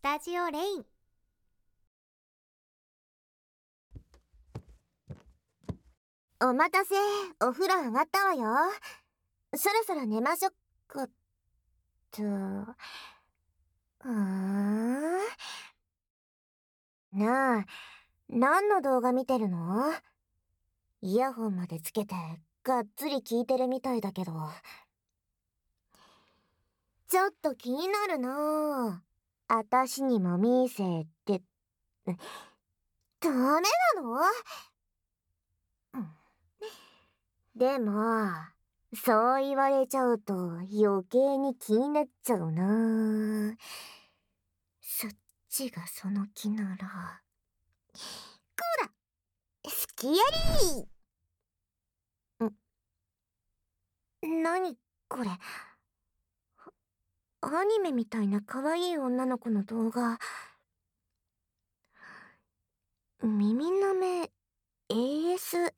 スタジオレイン。お待たせ。お風呂上がったわよ。そろそろ寝ましょっかと。うんなあ何の動画見てるの？イヤホンまでつけてがっつり聞いてるみたいだけど。ちょっと気になるなあたしにも見せて。ダメなの？でも、そう言われちゃうと余計に気になっちゃうな。そっちがその気なら。こら好きやり！ん？何これ？アニメみたいな可愛い女の子の動画。耳の目 ASMR?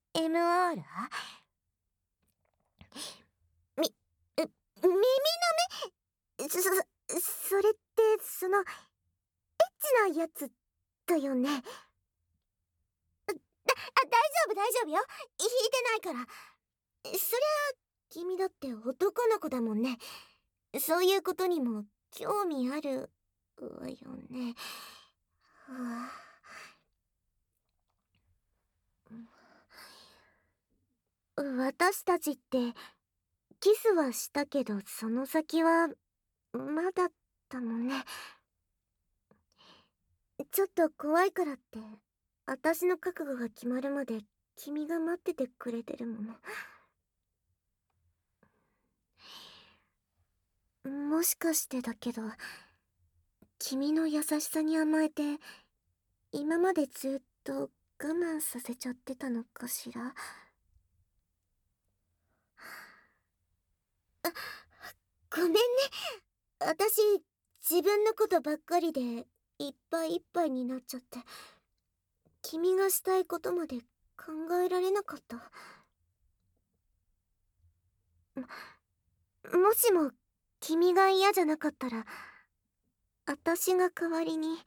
み、耳の目？そ、そ、それって、その、エッチなやつだよね？だ、あ、大丈夫大丈夫よ。引いてないから。そりゃ、君だって男の子だもんね。そういうことにも興味あるわよね。はあ私たちってキスはしたけどその先はまだだもんね。ちょっと怖いからって私の覚悟が決まるまで君が待っててくれてるもの。もしかしてだけど君の優しさに甘えて今までずっと我慢させちゃってたのかしら？あごめんね。私、自分のことばっかりで、いっぱいいっぱいになっちゃって。君がしたいことまで考えられなかった。も、もしも、君が嫌じゃなかったら、私が代わりに、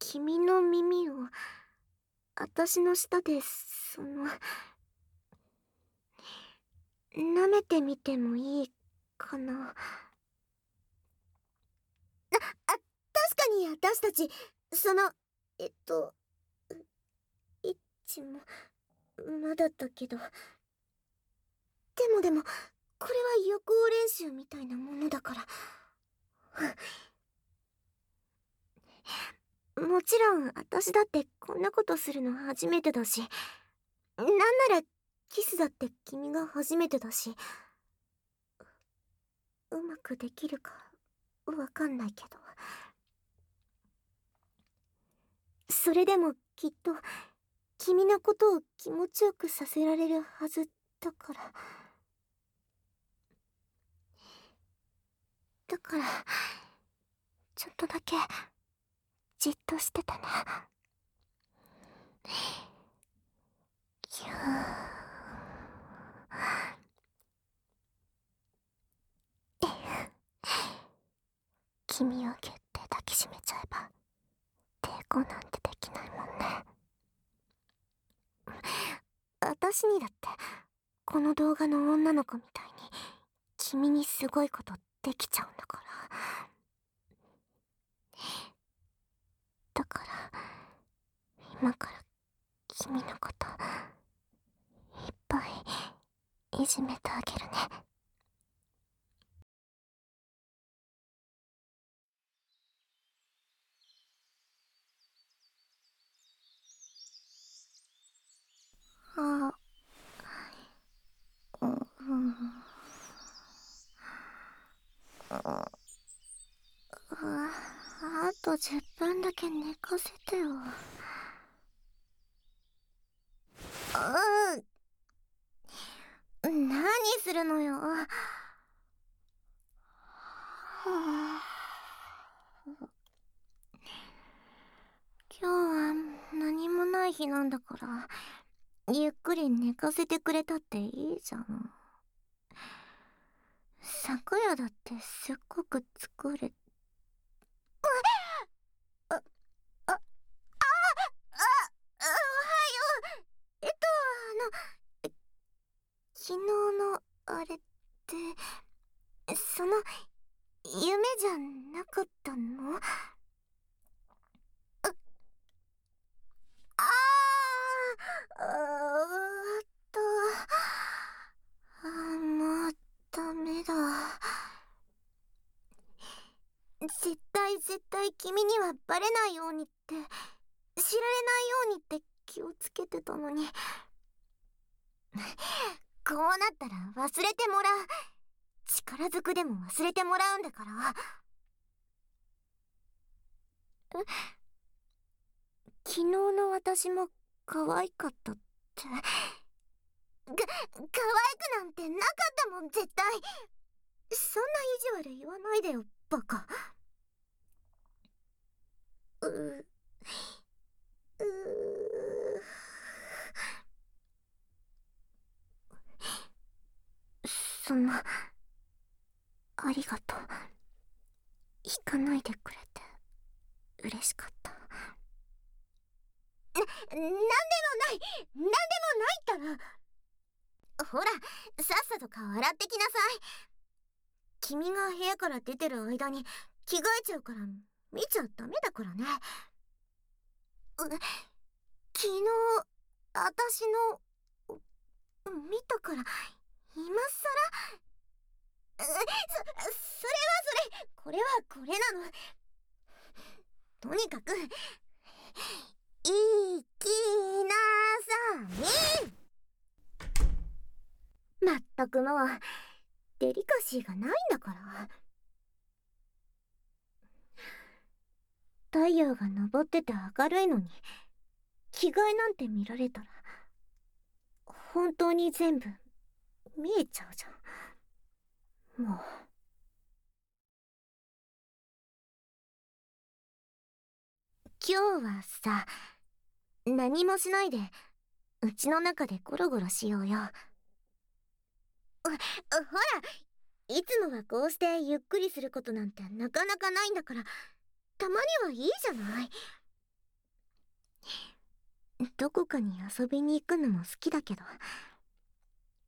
君の耳を、私の舌で、その、舐めてみてもいいかな。あ、あ、確かに私たち、その、えっと、いっちも、まだだけど。でもでも、これは予行練習みたいなものだから。もちろん、私だってこんなことするの初めてだし、なんならキスだって君が初めてだし。うまくできるかわかんないけど。それでもきっと君のことを気持ちよくさせられるはずだから。だからちょっとだけじっとしてたね。ぎゅー。君をギュッて抱きしめちゃえば抵抗なんてできないもんね。私にだってこの動画の女の子みたいに君にすごいことできちゃうんだから。だから今から君のこといっぱいいじめてあげるねあ、うん、あと10分だけ寝かせてよ。う。何するのよ。はあ、今日は何もない日なんだから。ゆっくり寝かせてくれたっていいじゃん。昨夜だってすっごく疲れその夢じゃなかったの？ああーっとあもうダメだ。絶対絶対君にはバレないようにって知られないようにって気をつけてたのに。こうなったら忘れてもらう。力ずくでも忘れてもらうんだから。昨日の私も可愛かったって。か可愛くなんてなかったもん絶対。そんな意地悪言わないでよバカ。ううそのありがとう。引かないでくれて嬉しかった。ななんでもない。なんでもないったら。ほらさっさと顔洗ってきなさい。君が部屋から出てる間に着替えちゃうから見ちゃダメだからね。昨日私の見たから今さらそこれはこれなの。とにかくいきなさい。まったくもうデリカシーがないんだから。太陽が昇ってて明るいのに着替えなんて見られたら本当に全部見えちゃうじゃん。もう。今日はさ何もしないでうちの中でゴロゴロしようよ。ほらいつもはこうしてゆっくりすることなんてなかなかないんだからたまにはいいじゃない。どこかに遊びに行くのも好きだけど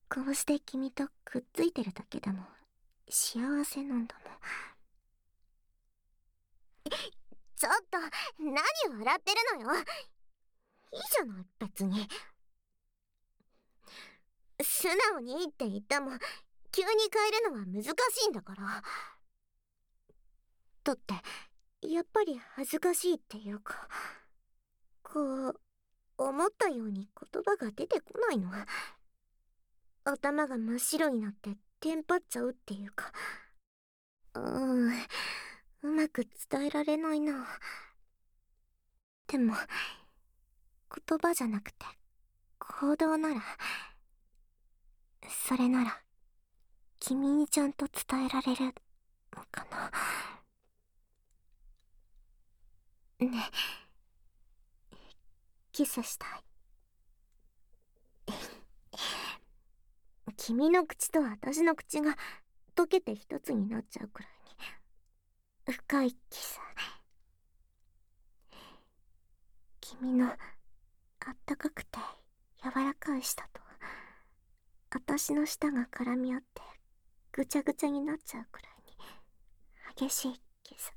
こうして君とくっついてるだけでも幸せなんだもん。ちょっと何笑ってるのよ。いいじゃない別に。素直にいいって言ったも急に変えるのは難しいんだから。だってやっぱり恥ずかしいっていうかこう思ったように言葉が出てこないの。頭が真っ白になってテンパっちゃうっていうか。うん。うまく伝えられないな。でも言葉じゃなくて行動ならそれなら君にちゃんと伝えられるのかな。ね。キスしたい。君の口と私の口が溶けて一つになっちゃうくらい。深いキス君のあったかくて柔らかい舌と私の舌が絡み合ってぐちゃぐちゃになっちゃうくらいに激しいキス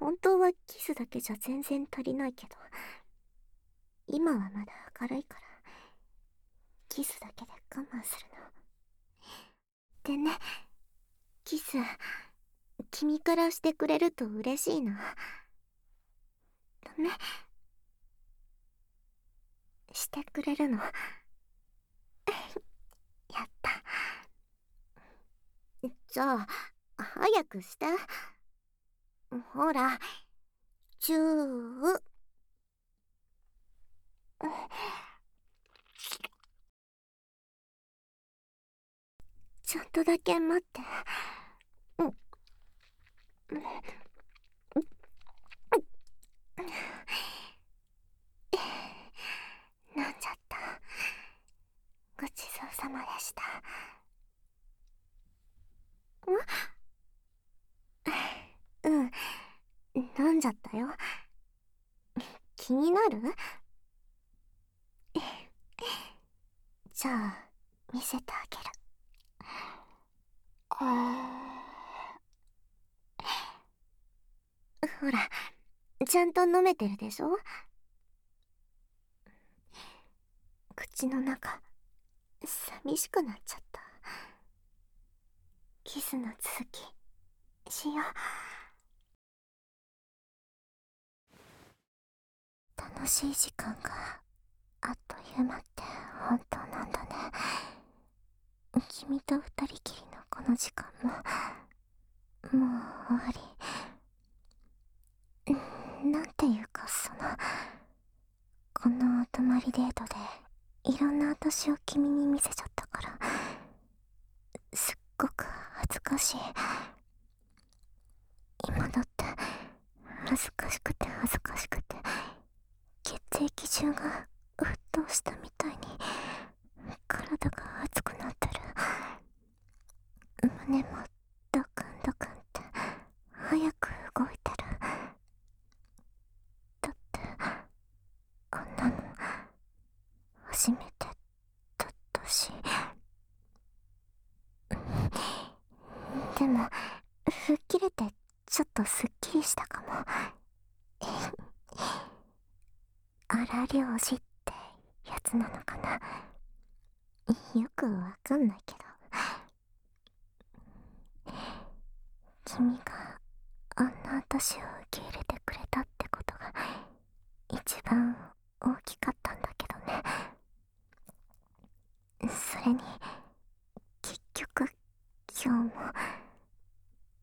本当はキスだけじゃ全然足りないけど。今はまだ明るいから。キスだけで我慢するの。でね。キス君からしてくれると嬉しいな。ダメ。してくれるの。やった。じゃあ早くして。ほらチュー。ちょっとだけ待って。飲ん。じゃったごちそうさまでしたうん。飲ん。じゃったよ気になるじゃあ見せてあげるあほらちゃんと飲めてるでしょ？口の中寂しくなっちゃった。キスの続きしよう。楽しい時間があっという間って本当なんだね。君と二人きりのこの時間ももう終わり。なんていうかそのこのお泊まりデートでいろんな私を君に見せちゃったからすっごく恥ずかしい。今だって恥ずかしくて恥ずかしくて血液中が沸騰したみたいに体が熱くなってる。胸もドクンドクンって早く動いてるだってあんなの初めてだったしでも吹っ切れてちょっとすっきりしたかも。荒漁師ってやつなのかな。よくわかんないけど。君があんな私を受け入れてくれたってことが一番大きかったんだけどね。それに結局今日も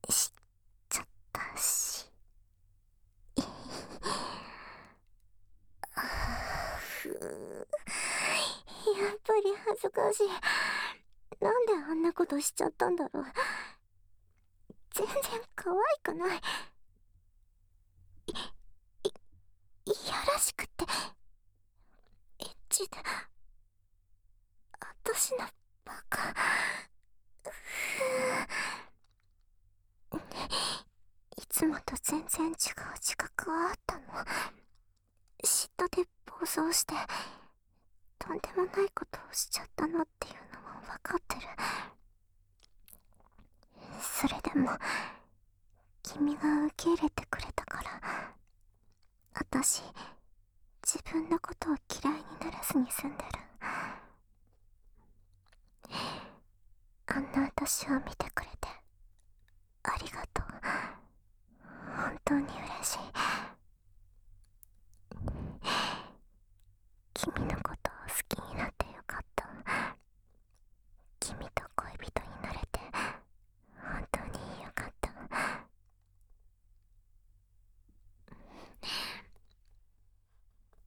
知っちゃったしふうやっぱり恥ずかしいなんであんなことしちゃったんだろう。全然可愛くない。いいいやらしくて。エッチで。私のバカ。いつもと全然違う自覚はあったの。嫉妬で暴走して。とんでもないことをしちゃったなっていうのも分かってる。それでも君が受け入れてくれたから私自分のことを嫌いにならずに済んでる。あんな私を見てくれてありがとう。本当に嬉しい君のことを好きになってよかった君と恋人になれて本当によかった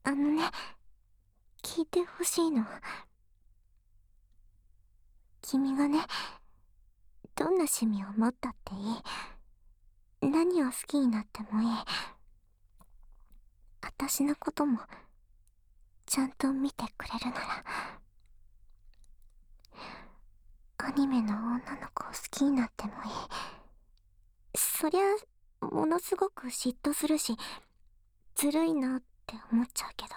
あのね聞いてほしいの。君がねどんな趣味を持ったっていい？何を好きになってもいい？私のこともちゃんと見てくれるなら。アニメの女の子を好きになってもいい。そりゃものすごく嫉妬するしずるいなっって思っちゃうけど。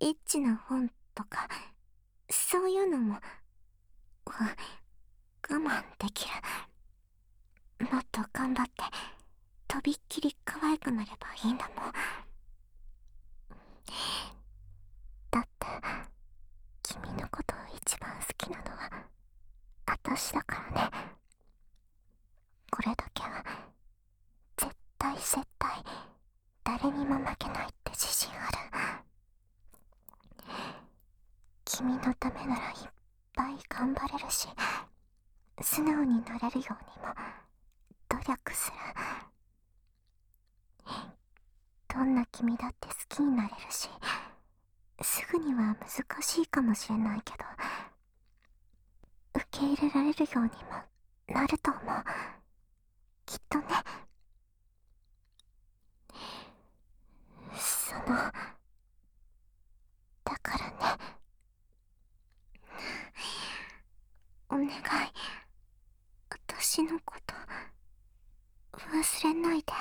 エッチな本とかそういうのも我慢できる。もっと頑張ってとびっきり可愛くなればいいんだもん。だって君のことを一番好きなのは私だからね。これだけは絶対絶対。誰にも負けないって自信ある。君のためならいっぱい頑張れるし素直になれるようにも努力する。どんな君だって好きになれるしすぐには難しいかもしれないけど受け入れられるようにもなると思うきっとねその だからねお願い私のこと忘れないで。